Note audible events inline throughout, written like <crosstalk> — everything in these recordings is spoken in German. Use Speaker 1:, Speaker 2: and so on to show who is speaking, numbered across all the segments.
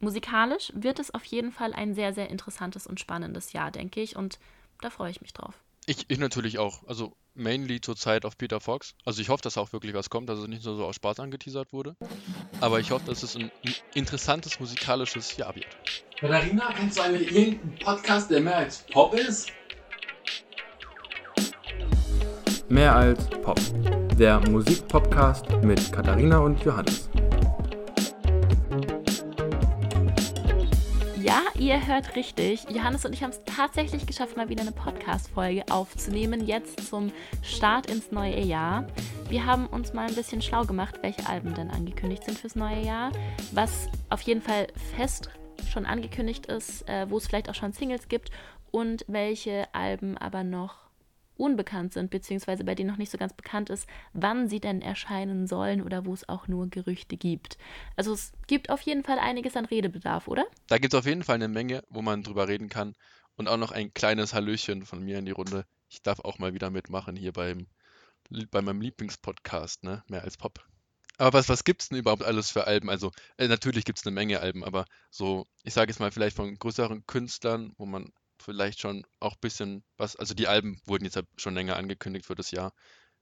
Speaker 1: musikalisch wird es auf jeden Fall ein sehr, sehr interessantes und spannendes Jahr, denke ich. Und da freue ich mich drauf.
Speaker 2: Ich, ich natürlich auch. Also mainly zurzeit auf Peter Fox. Also ich hoffe, dass auch wirklich was kommt, dass es nicht nur so aus Spaß angeteasert wurde. Aber ich hoffe, dass es ein, ein interessantes musikalisches Jahr wird.
Speaker 3: Katharina, kennst du eigentlich irgendeinen Podcast, der mehr als Pop ist?
Speaker 4: Mehr als Pop. Der Musikpodcast mit Katharina und Johannes.
Speaker 1: Ihr hört richtig. Johannes und ich haben es tatsächlich geschafft, mal wieder eine Podcast-Folge aufzunehmen, jetzt zum Start ins neue Jahr. Wir haben uns mal ein bisschen schlau gemacht, welche Alben denn angekündigt sind fürs neue Jahr. Was auf jeden Fall fest schon angekündigt ist, äh, wo es vielleicht auch schon Singles gibt und welche Alben aber noch unbekannt sind, beziehungsweise bei denen noch nicht so ganz bekannt ist, wann sie denn erscheinen sollen oder wo es auch nur Gerüchte gibt. Also es gibt auf jeden Fall einiges an Redebedarf, oder?
Speaker 2: Da gibt es auf jeden Fall eine Menge, wo man drüber reden kann. Und auch noch ein kleines Hallöchen von mir in die Runde. Ich darf auch mal wieder mitmachen hier beim, bei meinem Lieblingspodcast, ne? Mehr als Pop. Aber was, was gibt es denn überhaupt alles für Alben? Also, äh, natürlich gibt es eine Menge Alben, aber so, ich sage jetzt mal vielleicht von größeren Künstlern, wo man vielleicht schon auch ein bisschen was, also die Alben wurden jetzt schon länger angekündigt für das Jahr.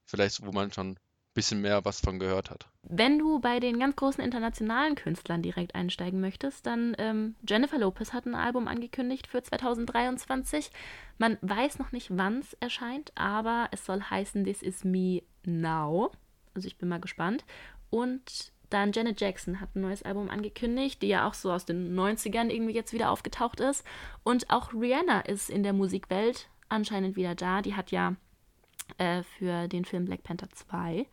Speaker 2: Vielleicht, wo man schon ein bisschen mehr was von gehört hat.
Speaker 1: Wenn du bei den ganz großen internationalen Künstlern direkt einsteigen möchtest, dann ähm, Jennifer Lopez hat ein Album angekündigt für 2023. Man weiß noch nicht, wann es erscheint, aber es soll heißen This Is Me Now. Also ich bin mal gespannt. Und dann Janet Jackson hat ein neues Album angekündigt, die ja auch so aus den 90ern irgendwie jetzt wieder aufgetaucht ist. Und auch Rihanna ist in der Musikwelt anscheinend wieder da. Die hat ja äh, für den Film Black Panther 2,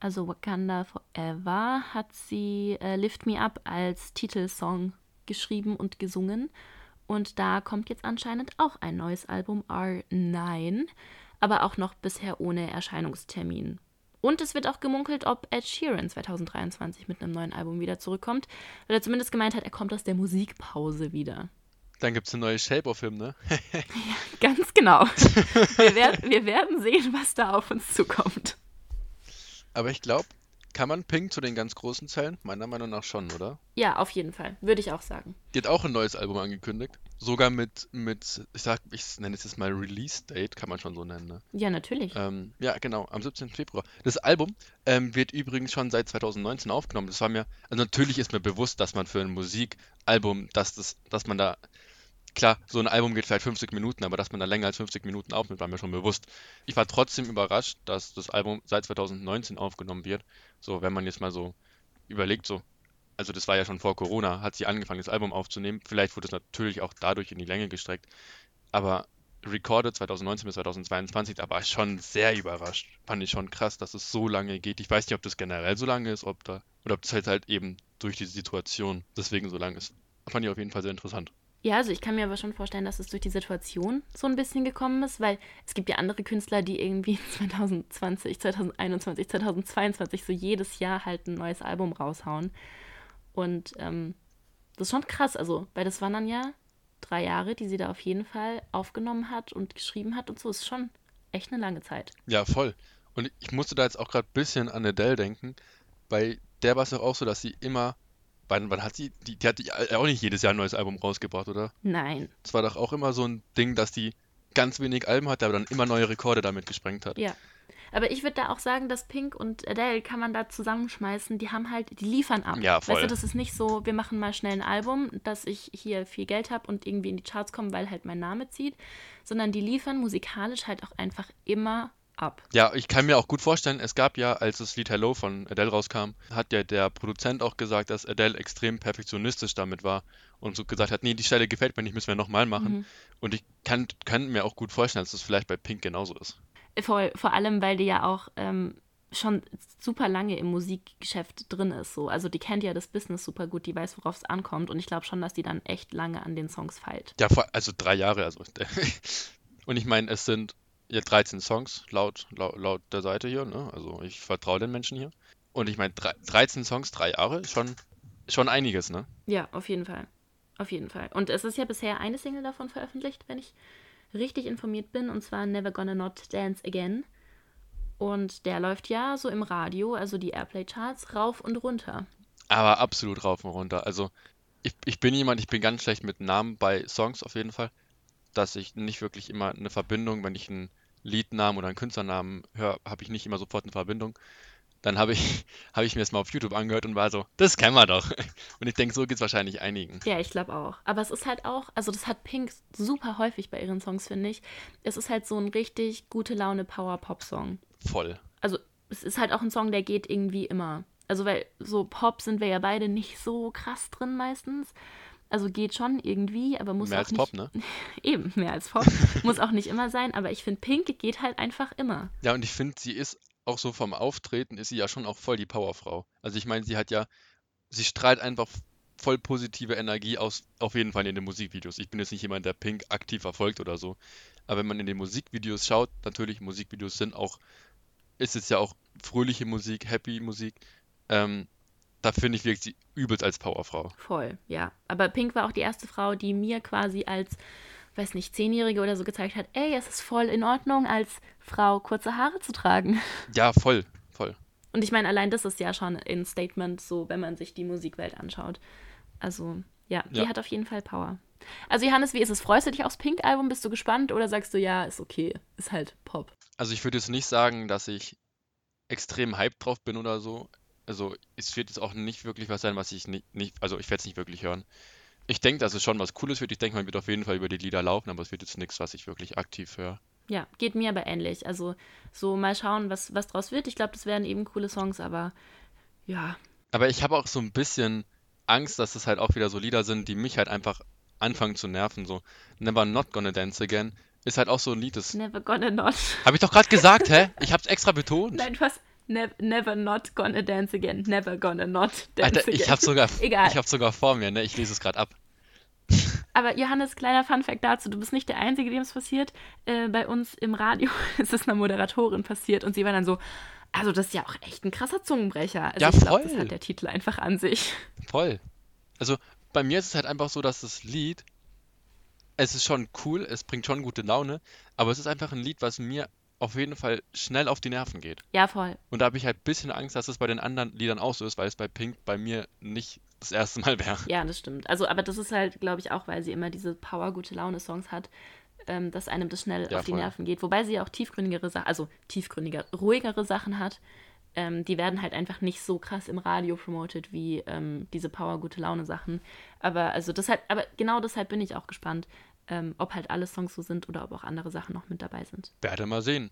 Speaker 1: also Wakanda Forever, hat sie äh, Lift Me Up als Titelsong geschrieben und gesungen. Und da kommt jetzt anscheinend auch ein neues Album, R9, aber auch noch bisher ohne Erscheinungstermin. Und es wird auch gemunkelt, ob Ed Sheeran 2023 mit einem neuen Album wieder zurückkommt, weil er zumindest gemeint hat, er kommt aus der Musikpause wieder.
Speaker 2: Dann gibt es eine neue Shape of Him, ne? <laughs>
Speaker 1: ja, ganz genau. Wir, werd, wir werden sehen, was da auf uns zukommt.
Speaker 2: Aber ich glaube, kann man Pink zu den ganz großen zählen? Meiner Meinung nach schon, oder?
Speaker 1: Ja, auf jeden Fall. Würde ich auch sagen.
Speaker 2: Die hat auch ein neues Album angekündigt. Sogar mit, mit ich sag, ich nenne es jetzt mal Release-Date, kann man schon so nennen, ne?
Speaker 1: Ja, natürlich.
Speaker 2: Ähm, ja, genau, am 17. Februar. Das Album ähm, wird übrigens schon seit 2019 aufgenommen. Das war mir, also natürlich ist mir bewusst, dass man für ein Musikalbum, dass das, dass man da klar, so ein Album geht vielleicht 50 Minuten, aber dass man da länger als 50 Minuten aufnimmt, war mir schon bewusst. Ich war trotzdem überrascht, dass das Album seit 2019 aufgenommen wird. So, wenn man jetzt mal so überlegt, so, also das war ja schon vor Corona, hat sie angefangen, das Album aufzunehmen. Vielleicht wurde es natürlich auch dadurch in die Länge gestreckt. Aber Recorded 2019 bis 2022, da war ich schon sehr überrascht. Fand ich schon krass, dass es so lange geht. Ich weiß nicht, ob das generell so lange ist, ob da, oder ob das halt, halt eben durch die Situation deswegen so lang ist. Fand ich auf jeden Fall sehr interessant.
Speaker 1: Ja, also ich kann mir aber schon vorstellen, dass es durch die Situation so ein bisschen gekommen ist, weil es gibt ja andere Künstler, die irgendwie 2020, 2021, 2022 so jedes Jahr halt ein neues Album raushauen. Und ähm, das ist schon krass, also, weil das waren dann ja drei Jahre, die sie da auf jeden Fall aufgenommen hat und geschrieben hat und so. Ist schon echt eine lange Zeit.
Speaker 2: Ja, voll. Und ich musste da jetzt auch gerade ein bisschen an Adele denken. Bei der war es doch auch so, dass sie immer Wann, wann hat sie, die, die hat die auch nicht jedes Jahr ein neues Album rausgebracht, oder?
Speaker 1: Nein.
Speaker 2: Es war doch auch immer so ein Ding, dass die ganz wenig Alben hatte, aber dann immer neue Rekorde damit gesprengt hat.
Speaker 1: Ja. Aber ich würde da auch sagen, dass Pink und Adele kann man da zusammenschmeißen, die haben halt, die liefern ab.
Speaker 2: Ja, voll.
Speaker 1: Weißt du, das ist nicht so, wir machen mal schnell ein Album, dass ich hier viel Geld habe und irgendwie in die Charts komme, weil halt mein Name zieht, sondern die liefern musikalisch halt auch einfach immer ab.
Speaker 2: Ja, ich kann mir auch gut vorstellen, es gab ja, als das Lied Hello von Adele rauskam, hat ja der Produzent auch gesagt, dass Adele extrem perfektionistisch damit war und so gesagt hat, nee, die Stelle gefällt mir nicht, müssen wir nochmal machen. Mhm. Und ich kann, kann mir auch gut vorstellen, dass das vielleicht bei Pink genauso ist.
Speaker 1: Vor, vor allem, weil die ja auch ähm, schon super lange im Musikgeschäft drin ist. So. Also die kennt ja das Business super gut, die weiß, worauf es ankommt. Und ich glaube schon, dass die dann echt lange an den Songs feilt.
Speaker 2: Ja, also drei Jahre. Also. <laughs> und ich meine, es sind ja 13 Songs laut, laut, laut der Seite hier. Ne? Also ich vertraue den Menschen hier. Und ich meine, 13 Songs, drei Jahre, schon, schon einiges, ne?
Speaker 1: Ja, auf jeden Fall. Auf jeden Fall. Und es ist ja bisher eine Single davon veröffentlicht, wenn ich richtig informiert bin, und zwar Never Gonna Not Dance Again. Und der läuft ja so im Radio, also die Airplay-Charts, rauf und runter.
Speaker 2: Aber absolut rauf und runter. Also ich, ich bin jemand, ich bin ganz schlecht mit Namen bei Songs auf jeden Fall, dass ich nicht wirklich immer eine Verbindung, wenn ich einen Liednamen oder einen Künstlernamen höre, habe ich nicht immer sofort eine Verbindung. Dann habe ich, <laughs> habe ich mir das mal auf YouTube angehört und war so, das kennen wir doch. <laughs> Und ich denke, so geht es wahrscheinlich einigen.
Speaker 1: Ja, ich glaube auch. Aber es ist halt auch, also das hat Pink super häufig bei ihren Songs, finde ich. Es ist halt so ein richtig gute Laune Power-Pop-Song.
Speaker 2: Voll.
Speaker 1: Also es ist halt auch ein Song, der geht irgendwie immer. Also weil so Pop sind wir ja beide nicht so krass drin meistens. Also geht schon irgendwie, aber muss
Speaker 2: Mehr
Speaker 1: auch
Speaker 2: als
Speaker 1: nicht.
Speaker 2: Pop, ne? <laughs>
Speaker 1: Eben, mehr als Pop. <laughs> muss auch nicht immer sein, aber ich finde Pink geht halt einfach immer.
Speaker 2: Ja, und ich finde, sie ist auch so vom Auftreten, ist sie ja schon auch voll die Powerfrau. Also ich meine, sie hat ja, sie strahlt einfach voll positive Energie aus, auf jeden Fall in den Musikvideos. Ich bin jetzt nicht jemand, der Pink aktiv verfolgt oder so. Aber wenn man in den Musikvideos schaut, natürlich, Musikvideos sind auch, ist es ja auch fröhliche Musik, happy Musik. Ähm, da finde ich, wirkt sie übelst als Powerfrau.
Speaker 1: Voll, ja. Aber Pink war auch die erste Frau, die mir quasi als, weiß nicht, Zehnjährige oder so gezeigt hat, ey, es ist voll in Ordnung, als Frau kurze Haare zu tragen. <laughs>
Speaker 2: Ja, voll, voll.
Speaker 1: Und ich meine, allein das ist ja schon ein Statement, so wenn man sich die Musikwelt anschaut. Also, ja, die
Speaker 2: Ja.
Speaker 1: hat auf jeden Fall Power. Also, Johannes, wie ist es? Freust du dich aufs Pink-Album? Bist du gespannt oder sagst du, ja, ist okay, ist halt Pop?
Speaker 2: Also ich würde jetzt nicht sagen, dass ich extrem hyped drauf bin oder so. Also es wird jetzt auch nicht wirklich was sein, was ich nicht, nicht also ich werde es nicht wirklich hören. Ich denke, dass es schon was Cooles wird. Ich denke, man wird auf jeden Fall über die Lieder laufen, aber es wird jetzt nichts, was ich wirklich aktiv höre.
Speaker 1: Ja, geht mir aber ähnlich. Also, so mal schauen, was, was draus wird. Ich glaube, das werden eben coole Songs, aber ja,
Speaker 2: Aber ich habe auch so ein bisschen Angst, dass es halt auch wieder so Lieder sind, die mich halt einfach anfangen zu nerven. So Never Not Gonna Dance Again ist halt auch so ein Lied, das
Speaker 1: never gonna not.
Speaker 2: habe ich doch gerade gesagt, hä? Ich habe es extra betont. <laughs>
Speaker 1: Nein, du hast ne never not gonna dance again. Never gonna not dance
Speaker 2: Alter,
Speaker 1: again.
Speaker 2: ich habe sogar,
Speaker 1: Egal.
Speaker 2: ich habe sogar vor mir, ne? Ich lese es gerade ab. <laughs>
Speaker 1: Aber Johannes, kleiner Funfact dazu, du bist nicht der Einzige, dem es passiert. Äh, bei uns im Radio <laughs> ist es einer Moderatorin passiert und sie war dann so, also das ist ja auch echt ein krasser Zungenbrecher. Also
Speaker 2: Ja,
Speaker 1: ich glaube, das
Speaker 2: voll.
Speaker 1: hat der Titel einfach an sich.
Speaker 2: Voll. Also bei mir ist es halt einfach so, dass das Lied, es ist schon cool, es bringt schon gute Laune, aber es ist einfach ein Lied, was mir auf jeden Fall schnell auf die Nerven geht.
Speaker 1: Ja, voll.
Speaker 2: Und da habe ich halt ein bisschen Angst, dass es bei den anderen Liedern auch so ist, weil es bei Pink bei mir nicht das erste Mal wäre.
Speaker 1: Ja, das stimmt. Also, aber das ist halt, glaube ich, auch, weil sie immer diese Power-Gute-Laune-Songs hat, ähm, dass einem das schnell
Speaker 2: Ja,
Speaker 1: auf die
Speaker 2: voll.
Speaker 1: Nerven geht. Wobei sie auch tiefgründigere Sachen, also tiefgründiger, ruhigere Sachen hat. Ähm, die werden halt einfach nicht so krass im Radio promoted wie ähm, diese Power-Gute-Laune-Sachen. Aber also deshalb, aber genau deshalb bin ich auch gespannt, ähm, ob halt alle Songs so sind oder ob auch andere Sachen noch mit dabei sind.
Speaker 2: Werde mal sehen.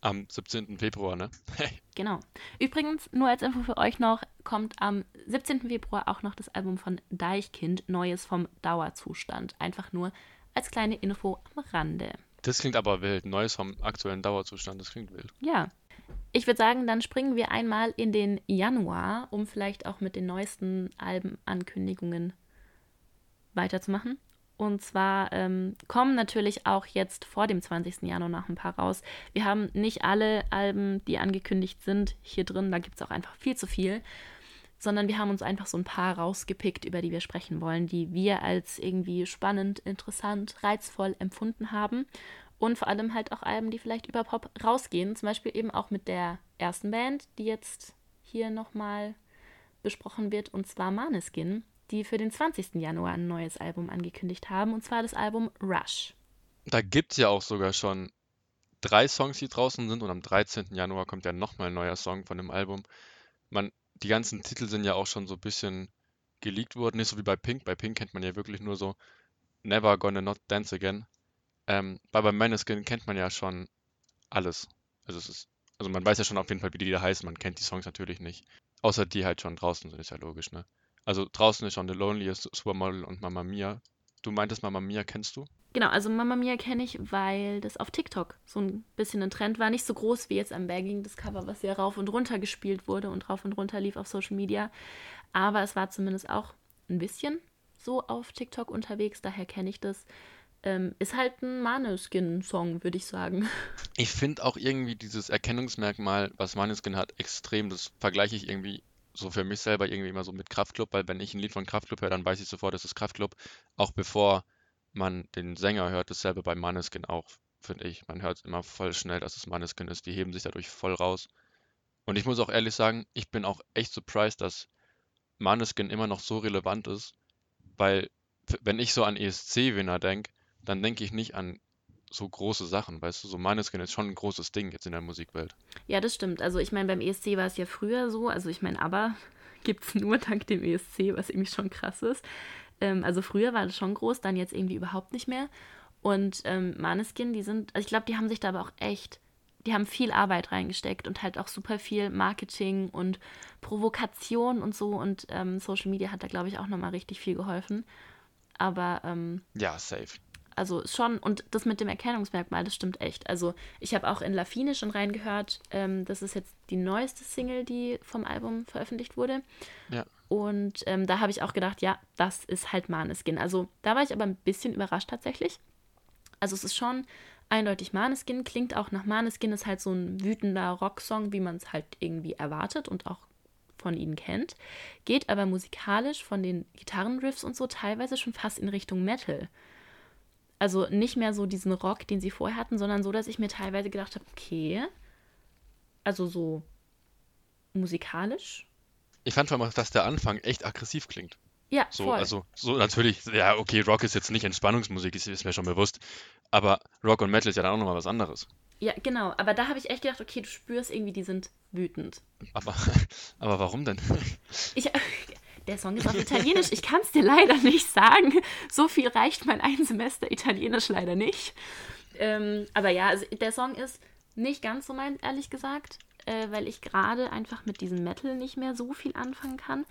Speaker 2: Am 17. Februar, ne? <laughs>
Speaker 1: Genau. Übrigens, nur als Info für euch noch, kommt am 17. Februar auch noch das Album von Deichkind, Neues vom Dauerzustand. Einfach nur als kleine Info am Rande.
Speaker 2: Das klingt aber wild. Neues vom aktuellen Dauerzustand, das klingt wild.
Speaker 1: Ja. Ich würde sagen, dann springen wir einmal in den Januar, um vielleicht auch mit den neuesten Albenankündigungen weiterzumachen. Und zwar ähm, kommen natürlich auch jetzt vor dem 20. Januar noch ein paar raus. Wir haben nicht alle Alben, die angekündigt sind, hier drin. Da gibt es auch einfach viel zu viel. Sondern wir haben uns einfach so ein paar rausgepickt, über die wir sprechen wollen, die wir als irgendwie spannend, interessant, reizvoll empfunden haben. Und vor allem halt auch Alben, die vielleicht über Pop rausgehen. Zum Beispiel eben auch mit der ersten Band, die jetzt hier nochmal besprochen wird, und zwar Maneskin, die für den 20. Januar ein neues Album angekündigt haben, und zwar das Album Rush.
Speaker 2: Da gibt es ja auch sogar schon drei Songs, die draußen sind und am 13. Januar kommt ja nochmal ein neuer Song von dem Album. Man, die ganzen Titel sind ja auch schon so ein bisschen geleakt worden, nicht so wie bei Pink. Bei Pink kennt man ja wirklich nur so Never Gonna Not Dance Again. Ähm, bei bei Maneskin kennt man ja schon alles. Also ist, also man weiß ja schon auf jeden Fall, wie die Lieder heißen, man kennt die Songs natürlich nicht. Außer die halt schon draußen sind, ist ja logisch, ne? Also draußen ist schon The Loneliest, Supermodel und Mamma Mia. Du meintest Mamma Mia, kennst du?
Speaker 1: Genau, also Mamma Mia kenne ich, weil das auf TikTok so ein bisschen ein Trend war. Nicht so groß wie jetzt am Bagging, das Cover, was ja rauf und runter gespielt wurde und rauf und runter lief auf Social Media. Aber es war zumindest auch ein bisschen so auf TikTok unterwegs, daher kenne ich das. Ähm, ist halt ein Maneskin-Song, würde ich sagen. <laughs>
Speaker 2: Ich finde auch irgendwie dieses Erkennungsmerkmal, was Maneskin hat, extrem. Das vergleiche ich irgendwie so für mich selber irgendwie immer so mit Kraftklub, weil wenn ich ein Lied von Kraftklub höre, dann weiß ich sofort, das ist Kraftklub. Auch bevor man den Sänger hört, dasselbe bei Maneskin auch, finde ich. Man hört immer voll schnell, dass es Maneskin ist. Die heben sich dadurch voll raus. Und ich muss auch ehrlich sagen, ich bin auch echt surprised, dass Maneskin immer noch so relevant ist. weil wenn ich so an ESC-Winner denke, dann denke ich nicht an so große Sachen, weißt du, so Måneskin ist schon ein großes Ding jetzt in der Musikwelt.
Speaker 1: Ja, das stimmt. Also ich meine, beim ESC war es ja früher so. Also ich meine, aber <laughs> gibt es nur dank dem ESC, was irgendwie schon krass ist. Ähm, also früher war das schon groß, dann jetzt irgendwie überhaupt nicht mehr. Und ähm, Maneskin, die sind, also ich glaube, die haben sich da aber auch echt, die haben viel Arbeit reingesteckt und halt auch super viel Marketing und Provokation und so. Und ähm, Social Media hat da, glaube ich, auch nochmal richtig viel geholfen. Aber ähm,
Speaker 2: Ja, safe.
Speaker 1: Also schon, und das mit dem Erkennungsmerkmal, das stimmt echt. Also ich habe auch in Lafine schon reingehört. Ähm, das ist jetzt die neueste Single, die vom Album veröffentlicht wurde.
Speaker 2: Ja.
Speaker 1: Und ähm, da habe ich auch gedacht, ja, das ist halt Maneskin. Also da war ich aber ein bisschen überrascht tatsächlich. Also es ist schon eindeutig Maneskin, klingt auch nach Maneskin, ist halt so ein wütender Rocksong, wie man es halt irgendwie erwartet und auch von ihnen kennt. Geht aber musikalisch von den Gitarrenriffs und so teilweise schon fast in Richtung Metal. Also nicht mehr so diesen Rock, den sie vorher hatten, sondern so, dass ich mir teilweise gedacht habe, okay, also so musikalisch.
Speaker 2: Ich fand vor allem, dass der Anfang echt aggressiv klingt.
Speaker 1: Ja,
Speaker 2: So,
Speaker 1: voll.
Speaker 2: also, so natürlich, ja, okay, Rock ist jetzt nicht Entspannungsmusik, ist, ist mir schon bewusst. Aber Rock und Metal ist ja dann auch nochmal was anderes.
Speaker 1: Ja, genau. Aber da habe ich echt gedacht, okay, du spürst irgendwie, die sind wütend.
Speaker 2: Aber, <laughs> aber warum denn?
Speaker 1: Ich, der Song ist auf Italienisch. Ich kann es dir leider nicht sagen. So viel reicht mein ein Semester Italienisch leider nicht. Ähm, aber ja, also der Song ist nicht ganz so mein, ehrlich gesagt, äh, weil ich gerade einfach mit diesem Metal nicht mehr so viel anfangen kann.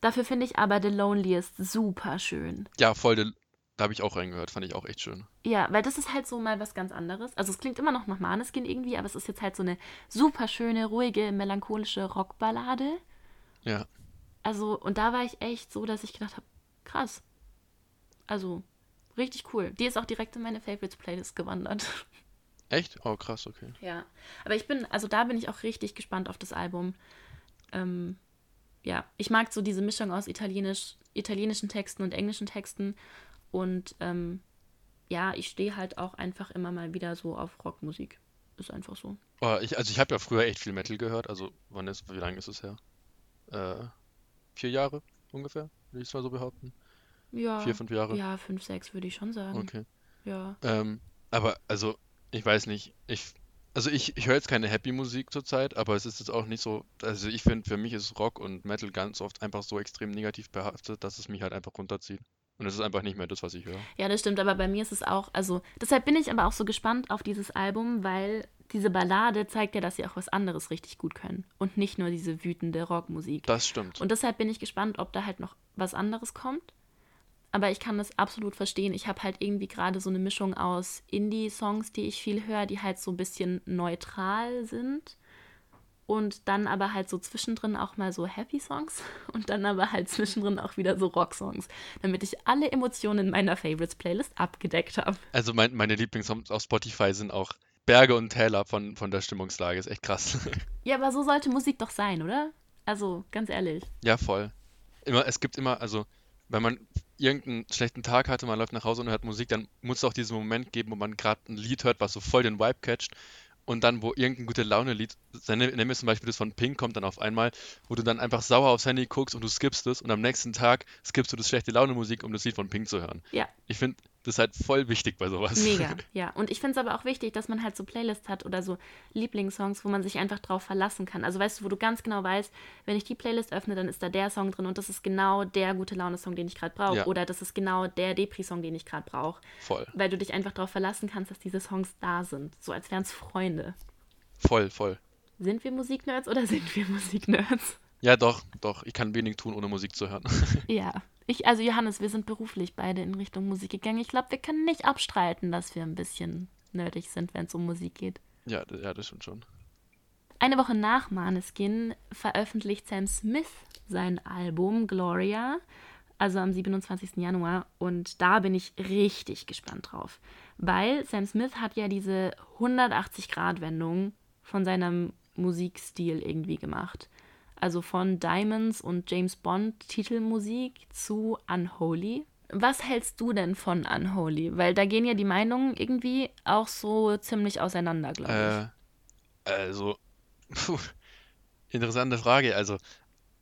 Speaker 1: Dafür finde ich aber The Loneliest super schön.
Speaker 2: Ja, voll, den- da habe ich auch reingehört, fand ich auch echt schön.
Speaker 1: Ja, weil das ist halt so mal was ganz anderes. Also es klingt immer noch nach Maneskin irgendwie, aber es ist jetzt halt so eine super schöne, ruhige, melancholische Rockballade.
Speaker 2: Ja,
Speaker 1: Also, und da war ich echt so, dass ich gedacht habe, krass. Also, richtig cool. Die ist auch direkt in meine Favorites-Playlist gewandert. <laughs>
Speaker 2: echt? Oh, krass, okay.
Speaker 1: Ja. Aber ich bin, also da bin ich auch richtig gespannt auf das Album. Ähm, ja, ich mag so diese Mischung aus Italienisch, italienischen Texten und englischen Texten. Und ähm, ja, ich stehe halt auch einfach immer mal wieder so auf Rockmusik. Ist einfach so.
Speaker 2: Oh, ich, also ich habe ja früher echt viel Metal gehört, also wann ist, wie lange ist es her? Äh, vier Jahre ungefähr, würde ich es mal so behaupten.
Speaker 1: Ja.
Speaker 2: Vier, fünf Jahre.
Speaker 1: Ja, fünf, sechs würde ich schon sagen.
Speaker 2: Okay.
Speaker 1: Ja.
Speaker 2: Ähm, aber also, ich weiß nicht, ich, also ich, ich höre jetzt keine Happy-Musik zurzeit, aber es ist jetzt auch nicht so, also ich finde, für mich ist Rock und Metal ganz oft einfach so extrem negativ behaftet, dass es mich halt einfach runterzieht. Und es ist einfach nicht mehr das, was ich höre.
Speaker 1: Ja, das stimmt, aber bei mir ist es auch, also deshalb bin ich aber auch so gespannt auf dieses Album, weil diese Ballade zeigt ja, dass sie auch was anderes richtig gut können und nicht nur diese wütende Rockmusik.
Speaker 2: Das stimmt.
Speaker 1: Und deshalb bin ich gespannt, ob da halt noch was anderes kommt. Aber ich kann das absolut verstehen. Ich habe halt irgendwie gerade so eine Mischung aus Indie-Songs, die ich viel höre, die halt so ein bisschen neutral sind. Und dann aber halt so zwischendrin auch mal so Happy-Songs. <laughs> Und dann aber halt zwischendrin auch wieder so Rock-Songs. Damit ich alle Emotionen in meiner Favorites-Playlist abgedeckt habe.
Speaker 2: Also mein, meine Lieblingssongs auf Spotify sind auch Berge und Täler von, von der Stimmungslage. Ist echt krass. <laughs>
Speaker 1: Ja, aber so sollte Musik doch sein, oder? Also, ganz ehrlich.
Speaker 2: Ja, voll. Immer, es gibt immer, also, wenn man irgendeinen schlechten Tag hatte, man läuft nach Hause und hört Musik, dann muss es auch diesen Moment geben, wo man gerade ein Lied hört, was so voll den Vibe catcht. Und dann, wo irgendein gute Laune-Lied, nehmen wir zum Beispiel das von Pink, kommt dann auf einmal, wo du dann einfach sauer aufs Handy guckst und du skippst es und am nächsten Tag skippst du das schlechte Laune-Musik, um das Lied von Pink zu hören.
Speaker 1: Ja,
Speaker 2: Ich finde, das ist halt voll wichtig bei sowas.
Speaker 1: Mega, <laughs> ja. Und ich finde es aber auch wichtig, dass man halt so Playlists hat oder so Lieblingssongs, wo man sich einfach drauf verlassen kann. Also weißt du, wo du ganz genau weißt, wenn ich die Playlist öffne, dann ist da der Song drin und das ist genau der gute Laune-Song, den ich gerade brauche.
Speaker 2: Ja.
Speaker 1: Oder das ist genau der Depri-Song, den ich gerade brauche.
Speaker 2: Voll,
Speaker 1: Weil du dich einfach darauf verlassen kannst, dass diese Songs da sind. So als wären es Freunde.
Speaker 2: voll, voll.
Speaker 1: Sind wir Musiknerds oder <laughs> sind wir Musiknerds?
Speaker 2: Ja, doch, doch. Ich kann wenig tun, ohne Musik zu hören. <laughs>
Speaker 1: Ja. Ich, also Johannes, wir sind beruflich beide in Richtung Musik gegangen. Ich glaube, wir können nicht abstreiten, dass wir ein bisschen nerdig sind, wenn es um Musik geht.
Speaker 2: Ja, ja, das stimmt schon.
Speaker 1: Eine Woche nach Maneskin veröffentlicht Sam Smith sein Album Gloria, also am 27. Januar. Und da bin ich richtig gespannt drauf. Weil Sam Smith hat ja diese 180-Grad-Wendung von seinem Musikstil irgendwie gemacht. Also von Diamonds und James Bond Titelmusik zu Unholy. Was hältst du denn von Unholy? Weil da gehen ja die Meinungen irgendwie auch so ziemlich auseinander, glaube ich.
Speaker 2: Äh, also, <laughs> puh, interessante Frage. Also,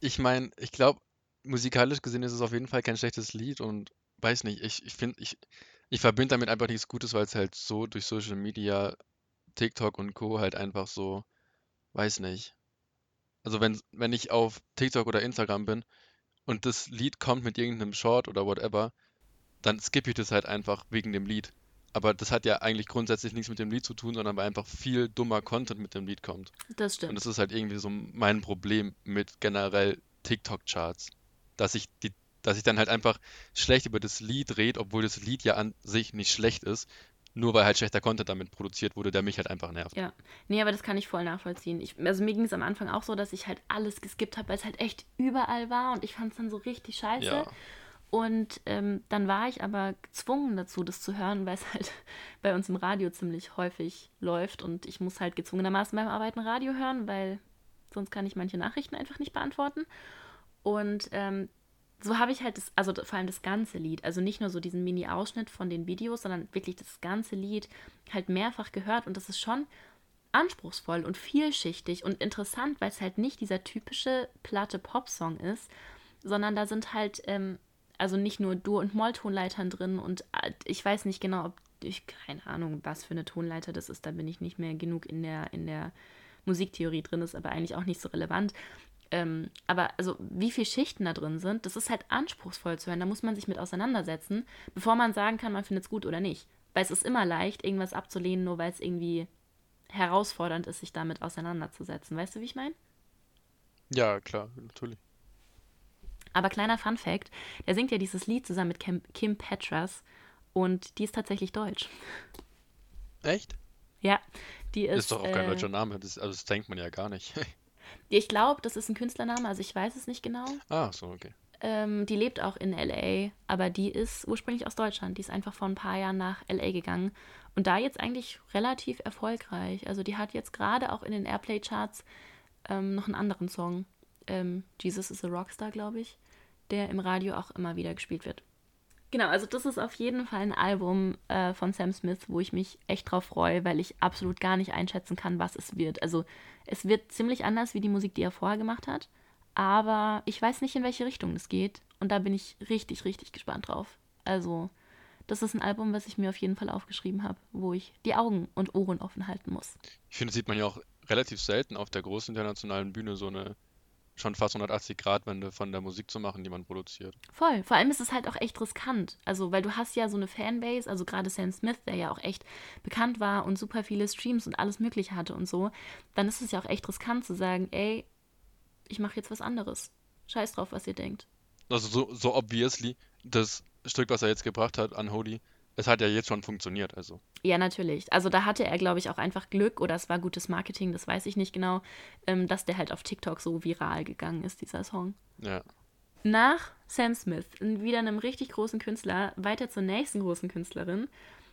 Speaker 2: ich meine, ich glaube, musikalisch gesehen ist es auf jeden Fall kein schlechtes Lied und weiß nicht, ich, ich finde, ich, ich verbinde damit einfach nichts Gutes, weil es halt so durch Social Media, TikTok und Co. halt einfach so, weiß nicht. Also wenn, wenn ich auf TikTok oder Instagram bin und das Lied kommt mit irgendeinem Short oder whatever, dann skippe ich das halt einfach wegen dem Lied. Aber das hat ja eigentlich grundsätzlich nichts mit dem Lied zu tun, sondern weil einfach viel dummer Content mit dem Lied kommt.
Speaker 1: Das
Speaker 2: Und
Speaker 1: stimmt.
Speaker 2: das ist halt irgendwie so mein Problem mit generell TikTok-Charts. Dass ich die, dass ich dann halt einfach schlecht über das Lied rede, obwohl das Lied ja an sich nicht schlecht ist, nur weil halt schlechter Content damit produziert wurde, der mich halt einfach nervt.
Speaker 1: Ja, nee, aber das kann ich voll nachvollziehen. Ich, also mir ging es am Anfang auch so, dass ich halt alles geskippt habe, weil es halt echt überall war und ich fand es dann so richtig scheiße.
Speaker 2: Ja.
Speaker 1: Und ähm, dann war ich aber gezwungen dazu, das zu hören, weil es halt <laughs> bei uns im Radio ziemlich häufig läuft und ich muss halt gezwungenermaßen beim Arbeiten Radio hören, weil sonst kann ich manche Nachrichten einfach nicht beantworten. Und ähm, so habe ich halt das, also vor allem das ganze Lied, also nicht nur so diesen Mini-Ausschnitt von den Videos, sondern wirklich das ganze Lied halt mehrfach gehört und das ist schon anspruchsvoll und vielschichtig und interessant, weil es halt nicht dieser typische platte Popsong ist, sondern da sind halt, ähm, also nicht nur Dur- und Molltonleitern drin und äh, ich weiß nicht genau, ob ich, keine Ahnung, was für eine Tonleiter das ist, da bin ich nicht mehr genug in der, in der Musiktheorie drin, ist aber eigentlich auch nicht so relevant. Ähm, aber also wie viele Schichten da drin sind, das ist halt anspruchsvoll zu hören. Da muss man sich mit auseinandersetzen, bevor man sagen kann, man findet es gut oder nicht. Weil es ist immer leicht, irgendwas abzulehnen, nur weil es irgendwie herausfordernd ist, sich damit auseinanderzusetzen. Weißt du, wie ich meine?
Speaker 2: Ja, klar, natürlich.
Speaker 1: Aber kleiner Fun Fact, der singt ja dieses Lied zusammen mit Kim, Kim Petras und die ist tatsächlich deutsch.
Speaker 2: Echt?
Speaker 1: Ja, die ist.
Speaker 2: Ist doch auch kein
Speaker 1: äh,
Speaker 2: deutscher Name, das, also das denkt man ja gar nicht. <laughs>
Speaker 1: Ich glaube, das ist ein Künstlername, also ich weiß es nicht genau.
Speaker 2: Ah, so, okay.
Speaker 1: Ähm, die lebt auch in LA, aber die ist ursprünglich aus Deutschland. Die ist einfach vor ein paar Jahren nach LA gegangen und da jetzt eigentlich relativ erfolgreich. Also die hat jetzt gerade auch in den Airplay-Charts ähm, noch einen anderen Song. Ähm, Jesus is a Rockstar, glaube ich, der im Radio auch immer wieder gespielt wird. Genau, also das ist auf jeden Fall ein Album äh, von Sam Smith, wo ich mich echt drauf freue, weil ich absolut gar nicht einschätzen kann, was es wird. Also es wird ziemlich anders wie die Musik, die er vorher gemacht hat, aber ich weiß nicht, in welche Richtung es geht und da bin ich richtig, richtig gespannt drauf. Also das ist ein Album, was ich mir auf jeden Fall aufgeschrieben habe, wo ich die Augen und Ohren offen halten muss.
Speaker 2: Ich finde, das sieht man ja auch relativ selten auf der großen internationalen Bühne, so eine schon fast 180-Grad-Wende von der Musik zu machen, die man produziert.
Speaker 1: Voll. Vor allem ist es halt auch echt riskant. Also, weil du hast ja so eine Fanbase, also gerade Sam Smith, der ja auch echt bekannt war und super viele Streams und alles Mögliche hatte und so, dann ist es ja auch echt riskant zu sagen, ey, ich mache jetzt was anderes. Scheiß drauf, was ihr denkt.
Speaker 2: Also so, so obviously, das Stück, was er jetzt gebracht hat, Unholy, es hat ja jetzt schon funktioniert, also.
Speaker 1: Ja, natürlich. Also da hatte er, glaube ich, auch einfach Glück oder es war gutes Marketing, das weiß ich nicht genau, ähm, dass der halt auf TikTok so viral gegangen ist, dieser Song.
Speaker 2: Ja.
Speaker 1: Nach Sam Smith, wieder einem richtig großen Künstler, weiter zur nächsten großen Künstlerin,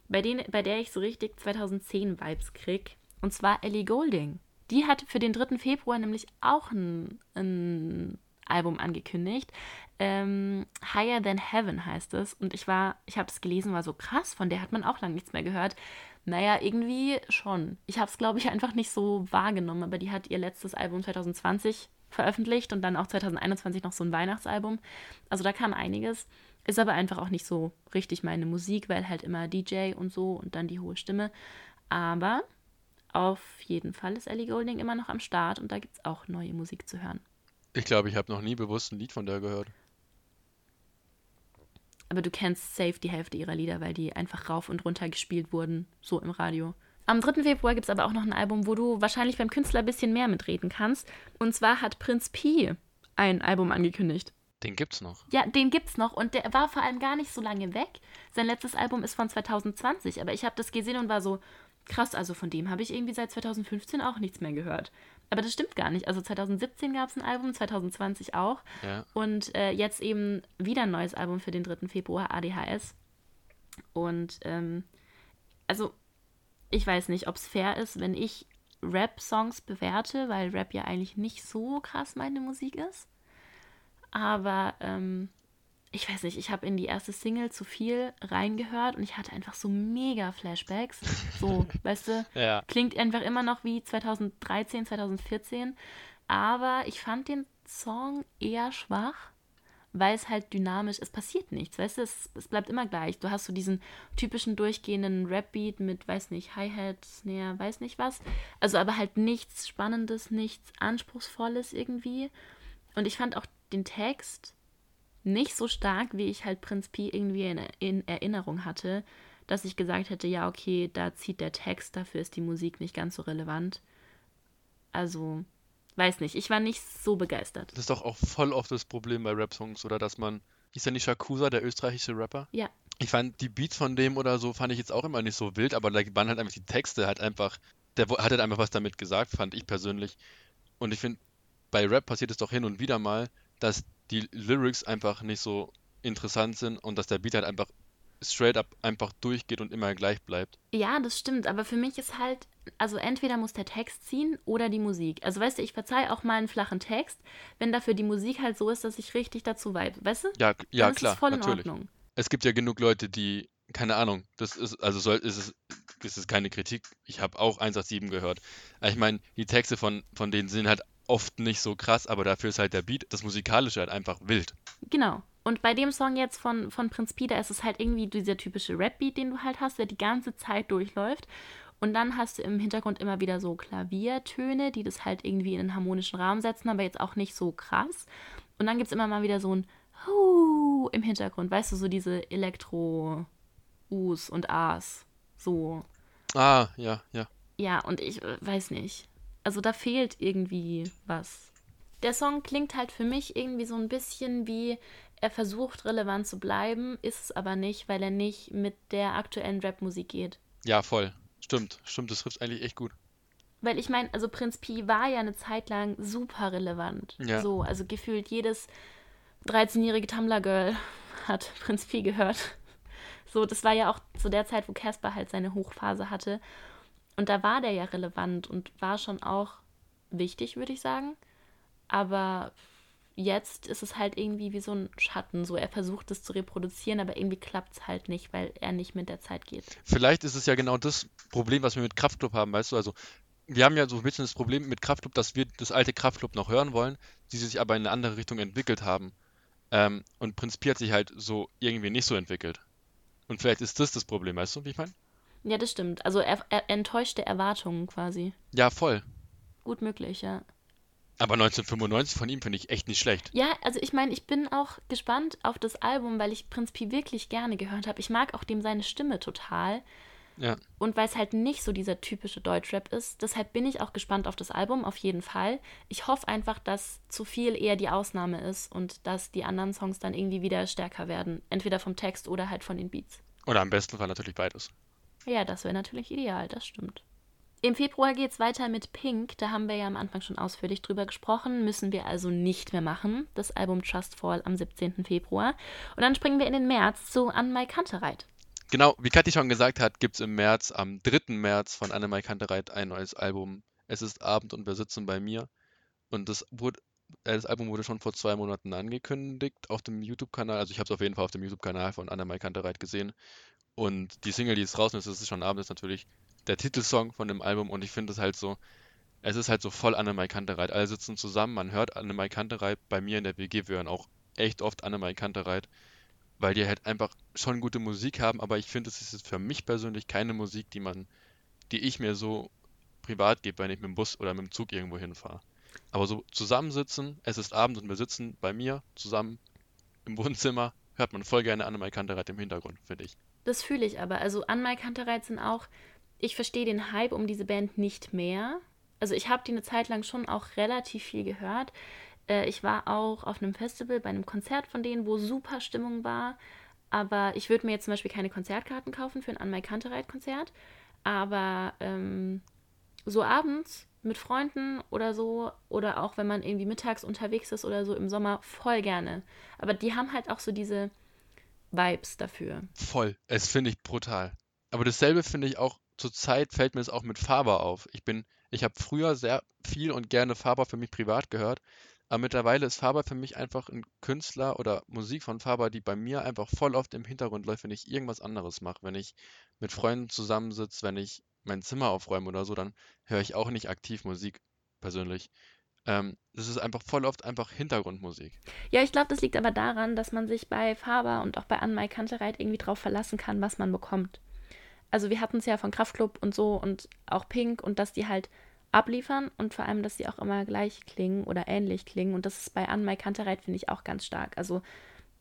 Speaker 1: bei, den, bei der ich so richtig 2010 Vibes krieg. Und zwar Ellie Golding. Die hat für den 3. Februar nämlich auch ein, ein Album angekündigt. Ähm, Higher Than Heaven heißt es. Und ich war, ich habe es gelesen, war so krass, von der hat man auch lange nichts mehr gehört. Naja, irgendwie schon. Ich habe es, glaube ich, einfach nicht so wahrgenommen, aber die hat ihr letztes Album 2020 veröffentlicht und dann auch 2021 noch so ein Weihnachtsalbum. Also da kam einiges. Ist aber einfach auch nicht so richtig meine Musik, weil halt immer DJ und so und dann die hohe Stimme. Aber auf jeden Fall ist Ellie Golding immer noch am Start und da gibt es auch neue Musik zu hören.
Speaker 2: Ich glaube, ich habe noch nie bewusst ein Lied von der gehört.
Speaker 1: Aber du kennst safe die Hälfte ihrer Lieder, weil die einfach rauf und runter gespielt wurden, so im Radio. Am 3. Februar gibt es aber auch noch ein Album, wo du wahrscheinlich beim Künstler ein bisschen mehr mitreden kannst. Und zwar hat Prinz Pi ein Album angekündigt.
Speaker 2: Den gibt's noch.
Speaker 1: Ja, den gibt's noch und der war vor allem gar nicht so lange weg. Sein letztes Album ist von 2020, aber ich habe das gesehen und war so krass, also von dem habe ich irgendwie seit 2015 auch nichts mehr gehört. Aber das stimmt gar nicht. Also 2017 gab es ein Album, 2020 auch
Speaker 2: Ja.
Speaker 1: und äh, jetzt eben wieder ein neues Album für den 3. Februar, ADHS. Und ähm, also ich weiß nicht, ob es fair ist, wenn ich Rap-Songs bewerte, weil Rap ja eigentlich nicht so krass meine Musik ist. Aber ähm, ich weiß nicht, ich habe in die erste Single zu viel reingehört und ich hatte einfach so mega Flashbacks. So, <laughs> weißt du,
Speaker 2: Ja.
Speaker 1: klingt einfach immer noch wie 2013, 2014. Aber ich fand den Song eher schwach. weil es halt dynamisch, es passiert nichts, weißt du, es, es bleibt immer gleich. Du hast so diesen typischen durchgehenden Rap-Beat mit, weiß nicht, Hi-Hat, Snare, weiß nicht was. Also aber halt nichts Spannendes, nichts Anspruchsvolles irgendwie. Und ich fand auch den Text nicht so stark, wie ich halt Prinz Pi irgendwie in, in Erinnerung hatte, dass ich gesagt hätte, ja, okay, da zieht der Text, dafür ist die Musik nicht ganz so relevant. Also, weiß nicht, ich war nicht so begeistert.
Speaker 2: Das ist doch auch voll oft das Problem bei Rap-Songs, oder dass man, ist ja nicht Shakusa, der österreichische Rapper?
Speaker 1: Ja.
Speaker 2: Ich fand die Beats von dem oder so, fand ich jetzt auch immer nicht so wild, aber da waren halt einfach die Texte halt einfach, der hat halt einfach was damit gesagt, fand ich persönlich. Und ich finde, bei Rap passiert es doch hin und wieder mal, dass die Lyrics einfach nicht so interessant sind und dass der Beat halt einfach straight up einfach durchgeht und immer gleich bleibt.
Speaker 1: Ja, das stimmt, aber für mich ist halt, also entweder muss der Text ziehen oder die Musik. Also weißt du, ich verzeihe auch mal einen flachen Text, wenn dafür die Musik halt so ist, dass ich richtig dazu vibe, weißt du?
Speaker 2: Ja, ja
Speaker 1: ist
Speaker 2: klar,
Speaker 1: es voll
Speaker 2: natürlich.
Speaker 1: in Ordnung.
Speaker 2: Es gibt ja genug Leute, die, keine Ahnung, das ist, also soll, ist es, ist es keine Kritik. Ich habe auch 187 gehört. Ich meine, die Texte von, von denen sind halt oft nicht so krass, aber dafür ist halt der Beat, das Musikalische halt einfach wild.
Speaker 1: Genau. Und bei dem Song jetzt von, von Prinz da ist es halt irgendwie dieser typische Rap-Beat, den du halt hast, der die ganze Zeit durchläuft. Und dann hast du im Hintergrund immer wieder so Klaviertöne, die das halt irgendwie in einen harmonischen Rahmen setzen, aber jetzt auch nicht so krass. Und dann gibt es immer mal wieder so ein Hu im Hintergrund, weißt du, so diese Elektro-Us und As. So.
Speaker 2: Ah, ja, ja.
Speaker 1: Ja, und ich äh, weiß nicht. Also da fehlt irgendwie was. Der Song klingt halt für mich irgendwie so ein bisschen wie, er versucht relevant zu bleiben, ist es aber nicht, weil er nicht mit der aktuellen Rapmusik geht.
Speaker 2: Ja, voll. Stimmt, stimmt, das trifft eigentlich echt gut.
Speaker 1: Weil ich meine, also Prinz Pi war ja eine Zeit lang super relevant.
Speaker 2: Ja.
Speaker 1: So, also gefühlt jedes 13-jährige Tumblr-Girl <laughs> hat Prinz Pi gehört. So, das war ja auch zu der Zeit, wo Casper halt seine Hochphase hatte. Und da war der ja relevant und war schon auch wichtig, würde ich sagen. Aber jetzt ist es halt irgendwie wie so ein Schatten. So, er versucht es zu reproduzieren, aber irgendwie klappt es halt nicht, weil er nicht mit der Zeit geht.
Speaker 2: Vielleicht ist es ja genau das Problem, was wir mit Kraftklub haben, weißt du? Also, wir haben ja so ein bisschen das Problem mit Kraftklub, dass wir das alte Kraftklub noch hören wollen, die sich aber in eine andere Richtung entwickelt haben. Ähm, und Prinz Pi hat sich halt so irgendwie nicht so entwickelt. Und vielleicht ist das das Problem, weißt du, wie ich meine?
Speaker 1: Ja, das stimmt. Also er, er enttäuschte Erwartungen quasi.
Speaker 2: Ja, voll.
Speaker 1: Gut möglich, ja.
Speaker 2: Aber 1995 von ihm finde ich echt nicht schlecht.
Speaker 1: Ja, also ich meine, ich bin auch gespannt auf das Album, weil ich Prinz Pi wirklich gerne gehört habe. Ich mag auch dem seine Stimme total.
Speaker 2: Ja.
Speaker 1: Und weil es halt nicht so dieser typische Deutschrap ist, deshalb bin ich auch gespannt auf das Album, auf jeden Fall. Ich hoffe einfach, dass zu viel eher die Ausnahme ist und dass die anderen Songs dann irgendwie wieder stärker werden. Entweder vom Text oder halt von den Beats.
Speaker 2: Oder am besten Fall natürlich beides.
Speaker 1: Ja, das wäre natürlich ideal, das stimmt. Im Februar geht es weiter mit Pink. Da haben wir ja am Anfang schon ausführlich drüber gesprochen. Müssen wir also nicht mehr machen. Das Album Trust Fall am 17. Februar. Und dann springen wir in den März zu An My Kantereit.
Speaker 2: Genau, wie Kathi schon gesagt hat, gibt es im März, am 3. März von Annemai Kantereit ein neues Album. Es ist Abend und wir sitzen bei mir. Und das wurde, äh, das Album wurde schon vor zwei Monaten angekündigt auf dem YouTube-Kanal. Also ich habe es auf jeden Fall auf dem YouTube-Kanal von Annemai Kantereit gesehen. Und die Single, die jetzt draußen ist, das ist schon Abend, ist natürlich der Titelsong von dem Album. Und ich finde es halt so, es ist halt so voll Annemai Kantereit. Alle sitzen zusammen, man hört Annemai Kantereit. Bei mir in der WG, wir hören auch echt oft Annemai Kantereit weil die halt einfach schon gute Musik haben, aber ich finde, es ist für mich persönlich keine Musik, die man, die ich mir so privat gebe, wenn ich mit dem Bus oder mit dem Zug irgendwo hinfahre. Aber so zusammensitzen, es ist Abend und wir sitzen bei mir zusammen im Wohnzimmer, hört man voll gerne Annemai Kantereit im Hintergrund, finde ich.
Speaker 1: Das fühle ich aber. Also An My Kantereit sind auch, ich verstehe den Hype um diese Band nicht mehr. Also ich habe die eine Zeit lang schon auch relativ viel gehört. Äh, ich war auch auf einem Festival bei einem Konzert von denen, wo super Stimmung war. Aber ich würde mir jetzt zum Beispiel keine Konzertkarten kaufen für ein An My Kantereit-Konzert. Aber ähm, so abends mit Freunden oder so, oder auch wenn man irgendwie mittags unterwegs ist oder so im Sommer, voll gerne. Aber die haben halt auch so diese Vibes dafür.
Speaker 2: Voll. Es finde ich brutal. Aber dasselbe finde ich auch, zur Zeit fällt mir es auch mit Faber auf. Ich bin, ich habe früher sehr viel und gerne Faber für mich privat gehört, aber mittlerweile ist Faber für mich einfach ein Künstler oder Musik von Faber, die bei mir einfach voll oft im Hintergrund läuft, wenn ich irgendwas anderes mache. Wenn ich mit Freunden zusammensitze, wenn ich mein Zimmer aufräume oder so, dann höre ich auch nicht aktiv Musik persönlich. Ähm, das ist einfach voll oft einfach Hintergrundmusik.
Speaker 1: Ja, ich glaube, das liegt aber daran, dass man sich bei Faber und auch bei Anmai Kantereit irgendwie drauf verlassen kann, was man bekommt. Also wir hatten es ja von Kraftklub und so und auch Pink und dass die halt abliefern und vor allem, dass sie auch immer gleich klingen oder ähnlich klingen. Und das ist bei Anmai Kantereit, finde ich, auch ganz stark. Also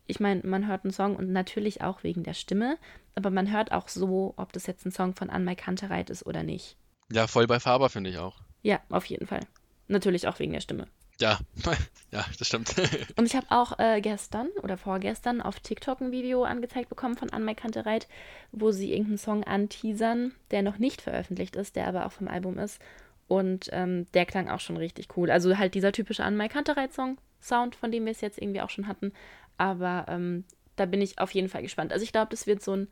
Speaker 1: ich meine, man hört einen Song und natürlich auch wegen der Stimme, aber man hört auch so, ob das jetzt ein Song von Anmai Kantereit ist oder nicht.
Speaker 2: Ja, voll bei Faber finde ich auch.
Speaker 1: Ja, auf jeden Fall. Natürlich auch wegen der Stimme.
Speaker 2: Ja, <laughs> ja, das stimmt. <laughs>
Speaker 1: Und ich habe auch äh, gestern oder vorgestern auf TikTok ein Video angezeigt bekommen von Anmai Kantereit, wo sie irgendeinen Song anteasern, der noch nicht veröffentlicht ist, der aber auch vom Album ist. Und ähm, der klang auch schon richtig cool. Also halt dieser typische Anmai Kantereit-Song, Sound, von dem wir es jetzt irgendwie auch schon hatten. Aber ähm, da bin ich auf jeden Fall gespannt. Also ich glaube, das wird so ein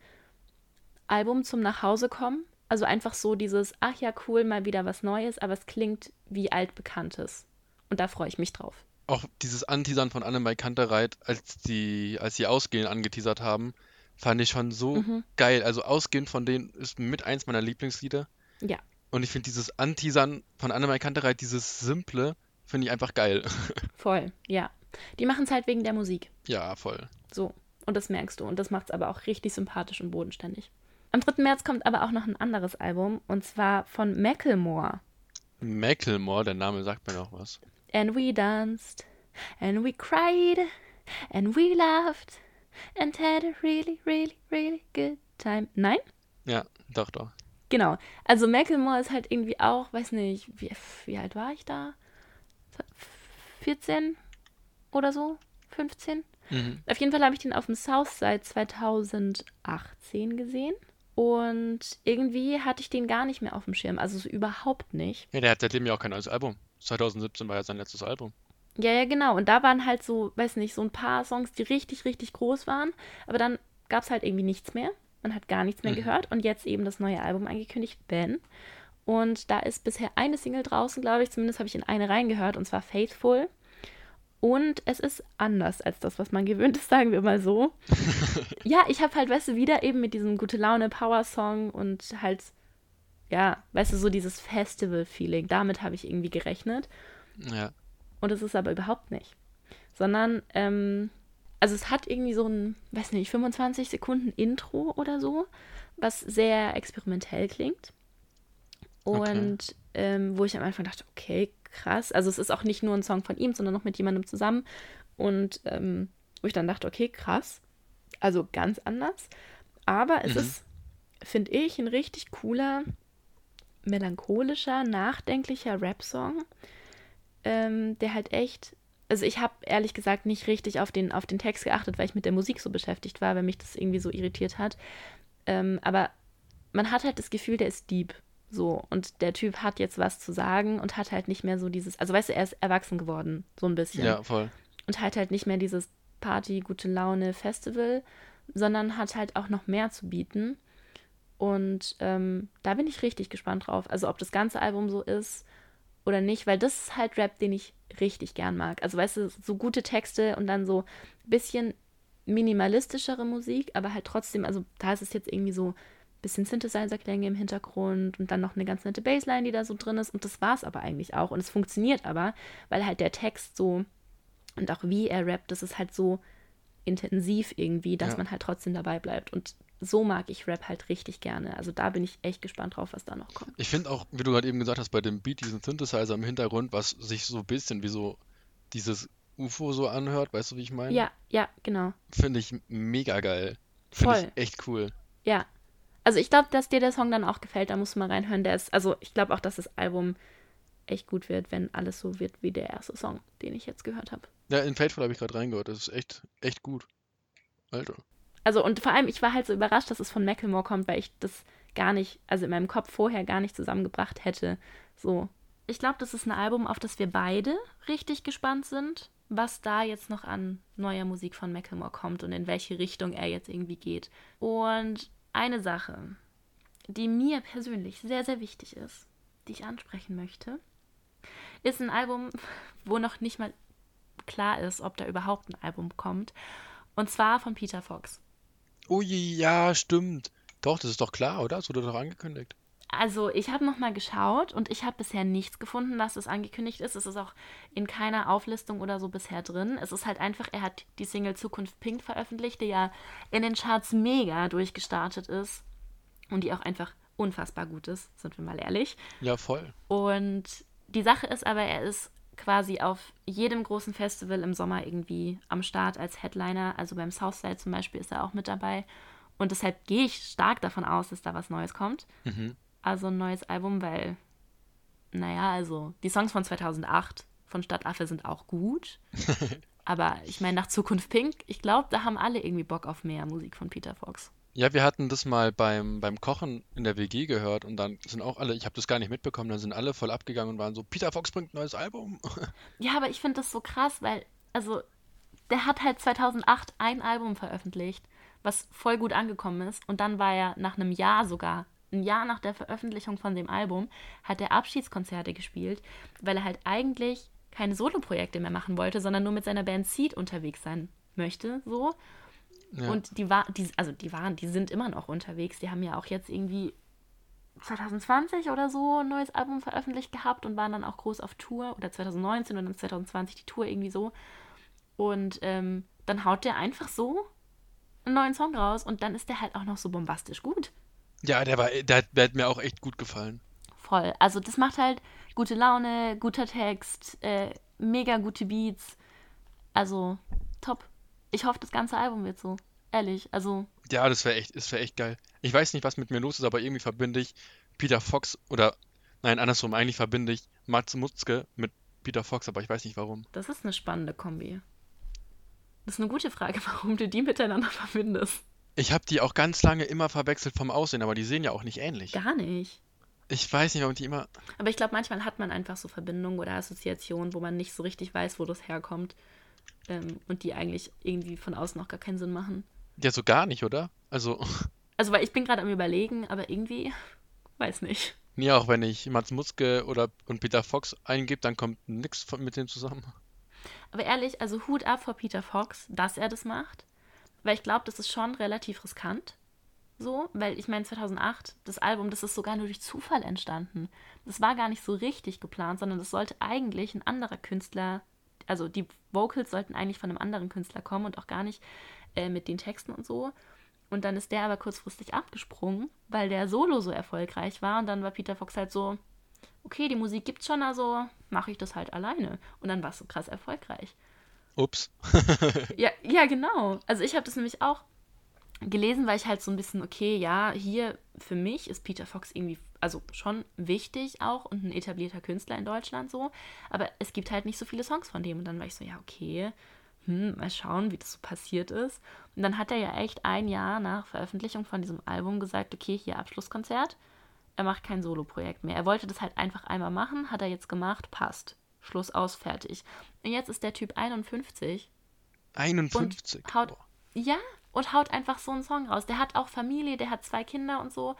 Speaker 1: Album zum Nachhausekommen. Also einfach so dieses, ach ja, cool, mal wieder was Neues, aber es klingt wie altbekanntes. Und da freue ich mich drauf.
Speaker 2: Auch dieses Anteasern von Annemai Kantereit, als die, als sie Ausgehen angeteasert haben, fand ich schon so
Speaker 1: Mhm.
Speaker 2: geil. Also Ausgehen von denen ist mit eins meiner Lieblingslieder.
Speaker 1: Ja.
Speaker 2: Und ich finde dieses Anteasern von Annemai Kantereit, dieses Simple, finde ich einfach geil. <laughs>
Speaker 1: Voll, ja. Die machen es halt wegen der Musik.
Speaker 2: Ja, voll.
Speaker 1: So. Und das merkst du. Und das macht es aber auch richtig sympathisch und bodenständig. Am 3. März kommt aber auch noch ein anderes Album. Und zwar von Macklemore.
Speaker 2: Macklemore, der Name sagt mir noch was.
Speaker 1: And we danced. And we cried. And we laughed. And had a really, really, really good time. Nein?
Speaker 2: Ja, doch, doch.
Speaker 1: Genau. Also Macklemore ist halt irgendwie auch, weiß nicht, wie, wie alt war ich da? 14 oder so? 15?
Speaker 2: Mhm.
Speaker 1: Auf jeden Fall habe ich den auf dem Southside 2018 gesehen. Und irgendwie hatte ich den gar nicht mehr auf dem Schirm. Also so überhaupt nicht.
Speaker 2: Ja, der hat seitdem ja auch kein neues Album. 2017 war ja sein letztes Album.
Speaker 1: Ja, ja, genau. Und da waren halt so, weiß nicht, so ein paar Songs, die richtig, richtig groß waren. Aber dann gab es halt irgendwie nichts mehr. Man hat gar nichts mehr
Speaker 2: Mhm.
Speaker 1: gehört. Und jetzt eben das neue Album angekündigt, Ben. Und da ist bisher eine Single draußen, glaube ich. Zumindest habe ich in eine reingehört, und zwar Faithful. Und es ist anders als das, was man gewöhnt ist, <laughs> sagen wir mal so. <laughs> ja, ich habe halt, weißt du, wieder eben mit diesem gute Laune Power-Song und halt, ja, weißt du, so dieses Festival-Feeling. Damit habe ich irgendwie gerechnet.
Speaker 2: Ja.
Speaker 1: Und es ist aber überhaupt nicht. Sondern, ähm, also es hat irgendwie so ein, weiß nicht, 25 Sekunden Intro oder so, was sehr experimentell klingt.
Speaker 2: Okay.
Speaker 1: Und ähm, wo ich am Anfang dachte, okay, krass. Also es ist auch nicht nur ein Song von ihm, sondern noch mit jemandem zusammen. Und ähm, wo ich dann dachte, okay, krass. Also ganz anders. Aber es
Speaker 2: Mhm.
Speaker 1: ist, finde ich, ein richtig cooler, melancholischer, nachdenklicher Rap-Song, ähm, der halt echt. Also ich habe ehrlich gesagt nicht richtig auf den, auf den Text geachtet, weil ich mit der Musik so beschäftigt war, weil mich das irgendwie so irritiert hat. Ähm, aber man hat halt das Gefühl, der ist deep. So, und der Typ hat jetzt was zu sagen und hat halt nicht mehr so dieses, also weißt du, er ist erwachsen geworden, so ein bisschen.
Speaker 2: Ja, voll.
Speaker 1: Und hat halt nicht mehr dieses Party, gute Laune, Festival, sondern hat halt auch noch mehr zu bieten. Und ähm, da bin ich richtig gespannt drauf. Also ob das ganze Album so ist oder nicht, weil das ist halt Rap, den ich richtig gern mag. Also weißt du, so gute Texte und dann so ein bisschen minimalistischere Musik, aber halt trotzdem, also da ist es jetzt irgendwie so bisschen Synthesizer-Klänge im Hintergrund und dann noch eine ganz nette Bassline, die da so drin ist. Und das war es aber eigentlich auch. Und es funktioniert aber, weil halt der Text so und auch wie er rappt, das ist halt so intensiv irgendwie, dass
Speaker 2: Ja.
Speaker 1: man halt trotzdem dabei bleibt. Und so mag ich Rap halt richtig gerne. Also da bin ich echt gespannt drauf, was da noch kommt.
Speaker 2: Ich finde auch, wie du gerade eben gesagt hast, bei dem Beat, diesen Synthesizer im Hintergrund, was sich so ein bisschen wie so dieses UFO so anhört, weißt du, wie ich meine?
Speaker 1: Ja, ja, genau.
Speaker 2: Finde ich mega geil. Finde
Speaker 1: Voll.
Speaker 2: ich echt cool.
Speaker 1: Ja. Also ich glaube, dass dir der Song dann auch gefällt, da musst du mal reinhören. Der ist, also ich glaube auch, dass das Album echt gut wird, wenn alles so wird wie der erste Song, den ich jetzt gehört habe.
Speaker 2: Ja, in Fateful habe ich gerade reingehört. Das ist echt, echt gut. Alter.
Speaker 1: Also und vor allem, ich war halt so überrascht, dass es von Macklemore kommt, weil ich das gar nicht, also in meinem Kopf vorher gar nicht zusammengebracht hätte. So. Ich glaube, das ist ein Album, auf das wir beide richtig gespannt sind, was da jetzt noch an neuer Musik von Macklemore kommt und in welche Richtung er jetzt irgendwie geht. Und eine Sache, die mir persönlich sehr, sehr wichtig ist, die ich ansprechen möchte, ist ein Album, wo noch nicht mal klar ist, ob da überhaupt ein Album kommt. Und zwar von Peter Fox.
Speaker 2: Ui, ja, stimmt. Doch, das ist doch klar, oder? Das wurde doch angekündigt.
Speaker 1: Also, ich habe nochmal geschaut und ich habe bisher nichts gefunden, dass es angekündigt ist. Es ist auch in keiner Auflistung oder so bisher drin. Es ist halt einfach, er hat die Single Zukunft Pink veröffentlicht, die ja in den Charts mega durchgestartet ist und die auch einfach unfassbar gut ist, sind wir mal ehrlich.
Speaker 2: Ja, voll.
Speaker 1: Und die Sache ist aber, er ist quasi auf jedem großen Festival im Sommer irgendwie am Start als Headliner. Also beim Southside zum Beispiel ist er auch mit dabei. Und deshalb gehe ich stark davon aus, dass da was Neues kommt.
Speaker 2: Mhm.
Speaker 1: Also ein neues Album, weil, naja, also die Songs von 2008 von Stadtaffe sind auch gut. <laughs> Aber ich meine, nach Zukunft Pink, ich glaube, da haben alle irgendwie Bock auf mehr Musik von Peter Fox.
Speaker 2: Ja, wir hatten das mal beim, beim Kochen in der WG gehört und dann sind auch alle, ich habe das gar nicht mitbekommen, dann sind alle voll abgegangen und waren so, Peter Fox bringt ein neues Album. <laughs>
Speaker 1: Ja, aber ich finde das so krass, weil, also, der hat halt 2008 ein Album veröffentlicht, was voll gut angekommen ist. Und dann war er nach einem Jahr sogar, ein Jahr nach der Veröffentlichung von dem Album, hat er Abschiedskonzerte gespielt, weil er halt eigentlich keine Soloprojekte mehr machen wollte, sondern nur mit seiner Band Seed unterwegs sein möchte, so.
Speaker 2: Ja.
Speaker 1: Und die war, die, also die waren, die sind immer noch unterwegs. Die haben ja auch jetzt irgendwie 2020 oder so ein neues Album veröffentlicht gehabt und waren dann auch groß auf Tour oder 2019 und dann 2020 die Tour irgendwie so. Und ähm, dann haut der einfach so einen neuen Song raus und dann ist der halt auch noch so bombastisch gut.
Speaker 2: Ja, der war, der, hat- der hat mir auch echt gut gefallen.
Speaker 1: Voll. Also das macht halt gute Laune, guter Text, äh, mega gute Beats. Also top. Ich hoffe, das ganze Album wird so. Ehrlich. Also
Speaker 2: Ja, das wäre echt, das wäre echt geil. Ich weiß nicht, was mit mir los ist, aber irgendwie verbinde ich Peter Fox oder, nein, andersrum, eigentlich verbinde ich Mats Mutzke mit Peter Fox, aber ich weiß nicht warum.
Speaker 1: Das ist eine spannende Kombi. Das ist eine gute Frage, <laughs> warum du die miteinander verbindest.
Speaker 2: Ich habe die auch ganz lange immer verwechselt vom Aussehen, aber die sehen ja auch nicht ähnlich.
Speaker 1: Gar nicht.
Speaker 2: Ich weiß nicht, warum die immer.
Speaker 1: Aber ich glaube, manchmal hat man einfach so Verbindungen oder Assoziationen, wo man nicht so richtig weiß, wo das herkommt. Ähm, und die eigentlich irgendwie von außen auch gar keinen Sinn machen.
Speaker 2: Ja, so gar nicht, oder? Also, <laughs>
Speaker 1: Also, weil ich bin gerade am Überlegen, aber irgendwie, <laughs> weiß nicht.
Speaker 2: nee, auch wenn ich Mats Mutzke oder und Peter Fox eingebe, dann kommt nichts mit dem zusammen.
Speaker 1: Aber ehrlich, also Hut ab vor Peter Fox, dass er das macht. Weil ich glaube, das ist schon relativ riskant. So, weil ich meine, 2008, das Album, das ist sogar nur durch Zufall entstanden. Das war gar nicht so richtig geplant, sondern das sollte eigentlich ein anderer Künstler, also die Vocals sollten eigentlich von einem anderen Künstler kommen und auch gar nicht äh, mit den Texten und so. Und dann ist der aber kurzfristig abgesprungen, weil der Solo so erfolgreich war. Und dann war Peter Fox halt so, okay, die Musik gibt's schon, also mache ich das halt alleine. Und dann war es so krass erfolgreich.
Speaker 2: Ups. <laughs>
Speaker 1: Ja, ja, genau. Also ich habe das nämlich auch gelesen, weil ich halt so ein bisschen, okay, ja, hier für mich ist Peter Fox irgendwie, also schon wichtig auch und ein etablierter Künstler in Deutschland so, aber es gibt halt nicht so viele Songs von dem und dann war ich so, ja, okay, hm, mal schauen, wie das so passiert ist. Und dann hat er ja echt ein Jahr nach Veröffentlichung von diesem Album gesagt, okay, hier Abschlusskonzert. Er macht kein Soloprojekt mehr. Er wollte das halt einfach einmal machen, hat er jetzt gemacht, passt. Schluss aus, fertig. Und jetzt ist der Typ 51
Speaker 2: 51.
Speaker 1: und haut,
Speaker 2: Boah.
Speaker 1: ja, und haut einfach so einen Song raus. Der hat auch Familie, der hat zwei Kinder und so.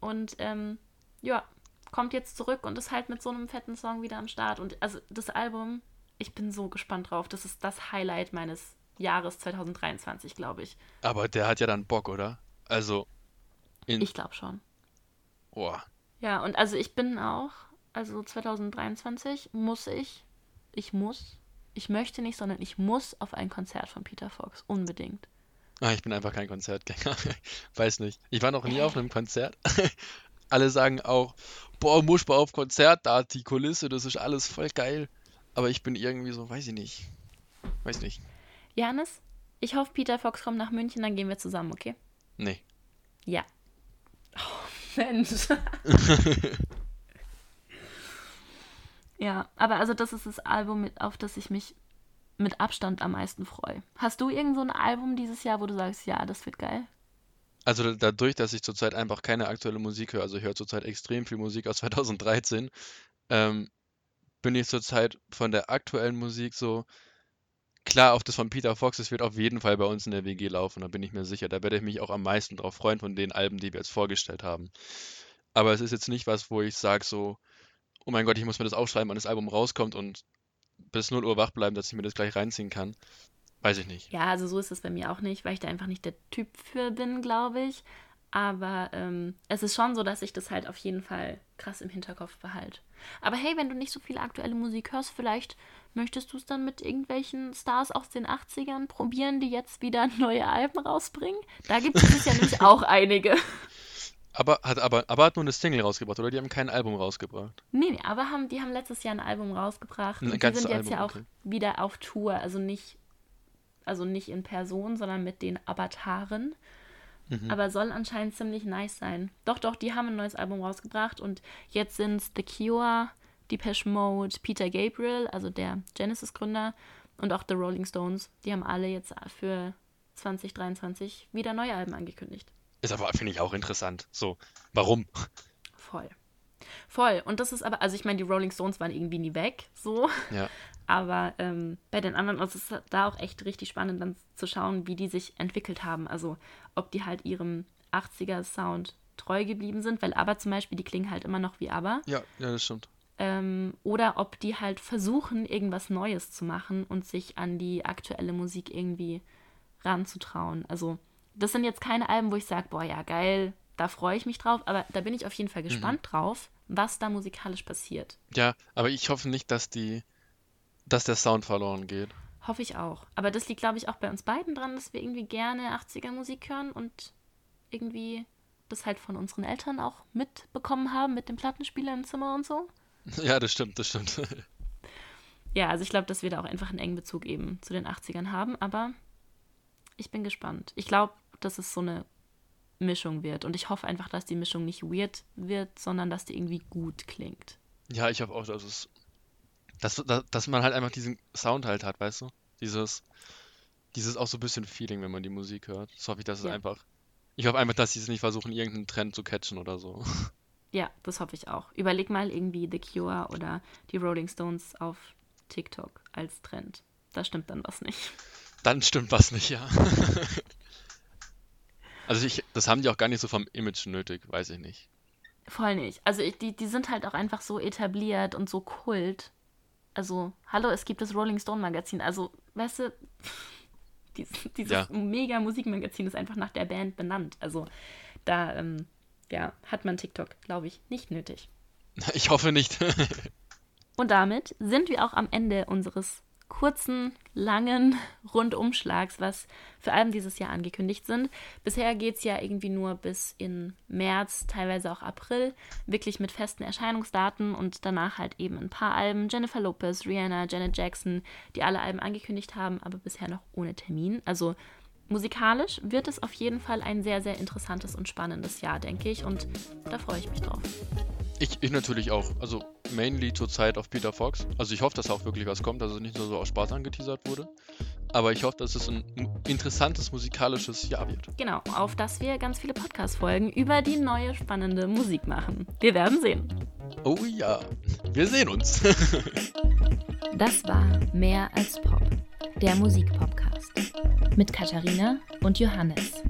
Speaker 1: Und ähm, ja, kommt jetzt zurück und ist halt mit so einem fetten Song wieder am Start. Und also das Album, ich bin so gespannt drauf. Das ist das Highlight meines Jahres 2023, glaube ich.
Speaker 2: Aber der hat ja dann Bock, oder? Also.
Speaker 1: Ich glaube schon.
Speaker 2: Boah.
Speaker 1: Ja, und also ich bin auch, also 2023 muss ich, ich muss, ich möchte nicht, sondern ich muss auf ein Konzert von Peter Fox. Unbedingt.
Speaker 2: Ah, ich bin einfach kein Konzertgänger. <laughs> Weiß nicht. Ich war noch nie auf einem Konzert. <laughs> Alle sagen auch, boah, muss mal auf Konzert, da die Kulisse, das ist alles voll geil. Aber ich bin irgendwie so, weiß ich nicht. Weiß nicht.
Speaker 1: Janis, ich hoffe, Peter Fox kommt nach München, dann gehen wir zusammen, okay?
Speaker 2: Nee.
Speaker 1: Ja. Oh, Mensch. <laughs> ja, aber also das ist das Album, auf das ich mich mit Abstand am meisten freue. Hast du irgend so ein Album dieses Jahr, wo du sagst, ja, das wird geil?
Speaker 2: Also da- dadurch, dass ich zurzeit einfach keine aktuelle Musik höre, also ich höre zurzeit extrem viel Musik aus <laughs> 2013, ähm, bin ich zurzeit von der aktuellen Musik so, klar, auf das von Peter Fox, das wird auf jeden Fall bei uns in der WG laufen, da bin ich mir sicher. Da werde ich mich auch am meisten drauf freuen von den Alben, die wir jetzt vorgestellt haben. Aber es ist jetzt nicht was, wo ich sage so, oh mein Gott, ich muss mir das aufschreiben, wann das Album rauskommt und bis 0 Uhr wach bleiben, dass ich mir das gleich reinziehen kann. Weiß ich nicht.
Speaker 1: Ja, also so ist es bei mir auch nicht, weil ich da einfach nicht der Typ für bin, glaube ich. Aber ähm, es ist schon so, dass ich das halt auf jeden Fall krass im Hinterkopf behalte. Aber hey, wenn du nicht so viel aktuelle Musik hörst, vielleicht möchtest du es dann mit irgendwelchen Stars aus den 80ern probieren, die jetzt wieder neue Alben rausbringen. Da gibt es ja nämlich <laughs> auch einige.
Speaker 2: Aber hat, aber, aber hat nur eine Single rausgebracht, oder? Die haben kein Album rausgebracht.
Speaker 1: Nee, nee, aber haben, die haben letztes Jahr ein Album rausgebracht.
Speaker 2: Ein
Speaker 1: und die sind jetzt
Speaker 2: Album,
Speaker 1: ja auch
Speaker 2: okay.
Speaker 1: wieder auf Tour. Also nicht, also nicht in Person, sondern mit den Avataren.
Speaker 2: Mhm.
Speaker 1: Aber soll anscheinend ziemlich nice sein. Doch, doch, die haben ein neues Album rausgebracht und jetzt sind es The Cure, Depeche Mode, Peter Gabriel, also der Genesis-Gründer und auch The Rolling Stones. Die haben alle jetzt für 2023 wieder neue Alben angekündigt.
Speaker 2: Ist aber, finde ich, auch interessant. So, warum?
Speaker 1: Voll. Voll. Und das ist aber, also ich meine, die Rolling Stones waren irgendwie nie weg, so.
Speaker 2: Ja. <laughs>
Speaker 1: Aber ähm, bei den anderen also es ist da auch echt richtig spannend, dann zu schauen, wie die sich entwickelt haben. Also ob die halt ihrem 80er-Sound treu geblieben sind, weil aber zum Beispiel, die klingen halt immer noch wie aber.
Speaker 2: Ja, ja, das stimmt.
Speaker 1: Ähm, oder ob die halt versuchen, irgendwas Neues zu machen und sich an die aktuelle Musik irgendwie ranzutrauen. Also das sind jetzt keine Alben, wo ich sage, boah, ja, geil, da freue ich mich drauf, aber da bin ich auf jeden Fall gespannt drauf, was da musikalisch passiert.
Speaker 2: Ja, aber ich hoffe nicht, dass die, dass der Sound verloren geht.
Speaker 1: Hoffe ich auch. Aber das liegt, glaube ich, auch bei uns beiden dran, dass wir irgendwie gerne 80er Musik hören und irgendwie das halt von unseren Eltern auch mitbekommen haben mit dem Plattenspieler im Zimmer und so. <laughs>
Speaker 2: Ja, das stimmt, das stimmt. <laughs>
Speaker 1: Ja, also ich glaube, dass wir da auch einfach einen engen Bezug eben zu den 80ern haben, aber ich bin gespannt. Ich glaube, dass es so eine Mischung wird und ich hoffe einfach, dass die Mischung nicht weird wird, sondern dass die irgendwie gut klingt.
Speaker 2: Ja, ich hoffe auch, dass es, dass, dass, man halt einfach diesen Sound halt hat, weißt du? Dieses, dieses auch so ein bisschen Feeling, wenn man die Musik hört. Das hoffe ich, dass es
Speaker 1: Ja.
Speaker 2: einfach, ich hoffe einfach, dass sie es nicht versuchen, irgendeinen Trend zu catchen oder so. <laughs>
Speaker 1: Ja, das hoffe ich auch. Überleg mal irgendwie The Cure oder die Rolling Stones auf TikTok als Trend. Da stimmt dann was nicht.
Speaker 2: Dann stimmt was nicht, ja. <laughs> Also ich, das haben die auch gar nicht so vom Image nötig, weiß ich nicht.
Speaker 1: Voll nicht. Also ich, die, die sind halt auch einfach so etabliert und so kult. Also, hallo, es gibt das Rolling Stone Magazin. Also, weißt du, <laughs> dies, dieses
Speaker 2: Ja.
Speaker 1: mega Musikmagazin ist einfach nach der Band benannt. Also, da, ähm, ja, hat man TikTok, glaube ich, nicht nötig. <laughs>
Speaker 2: Ich hoffe nicht. <laughs>
Speaker 1: Und damit sind wir auch am Ende unseres kurzen, langen <laughs> Rundumschlags, was für Alben dieses Jahr angekündigt sind. Bisher geht es ja irgendwie nur bis in März, teilweise auch April, wirklich mit festen Erscheinungsdaten und danach halt eben ein paar Alben. Jennifer Lopez, Rihanna, Janet Jackson, die alle Alben angekündigt haben, aber bisher noch ohne Termin. Also musikalisch wird es auf jeden Fall ein sehr, sehr interessantes und spannendes Jahr, denke ich. Und da freue ich mich drauf.
Speaker 2: Ich, ich natürlich auch. Also mainly zurzeit auf Peter Fox. Also ich hoffe, dass auch wirklich was kommt, dass es nicht nur so aus Spaß angeteasert wurde. Aber ich hoffe, dass es ein interessantes musikalisches Jahr wird.
Speaker 1: Genau, auf das wir ganz viele Podcast-Folgen über die neue spannende Musik machen. Wir werden sehen.
Speaker 2: Oh ja, wir sehen uns. <laughs>
Speaker 1: Das war Mehr als Pop, der Musikpodcast. Mit Katharina und Johannes.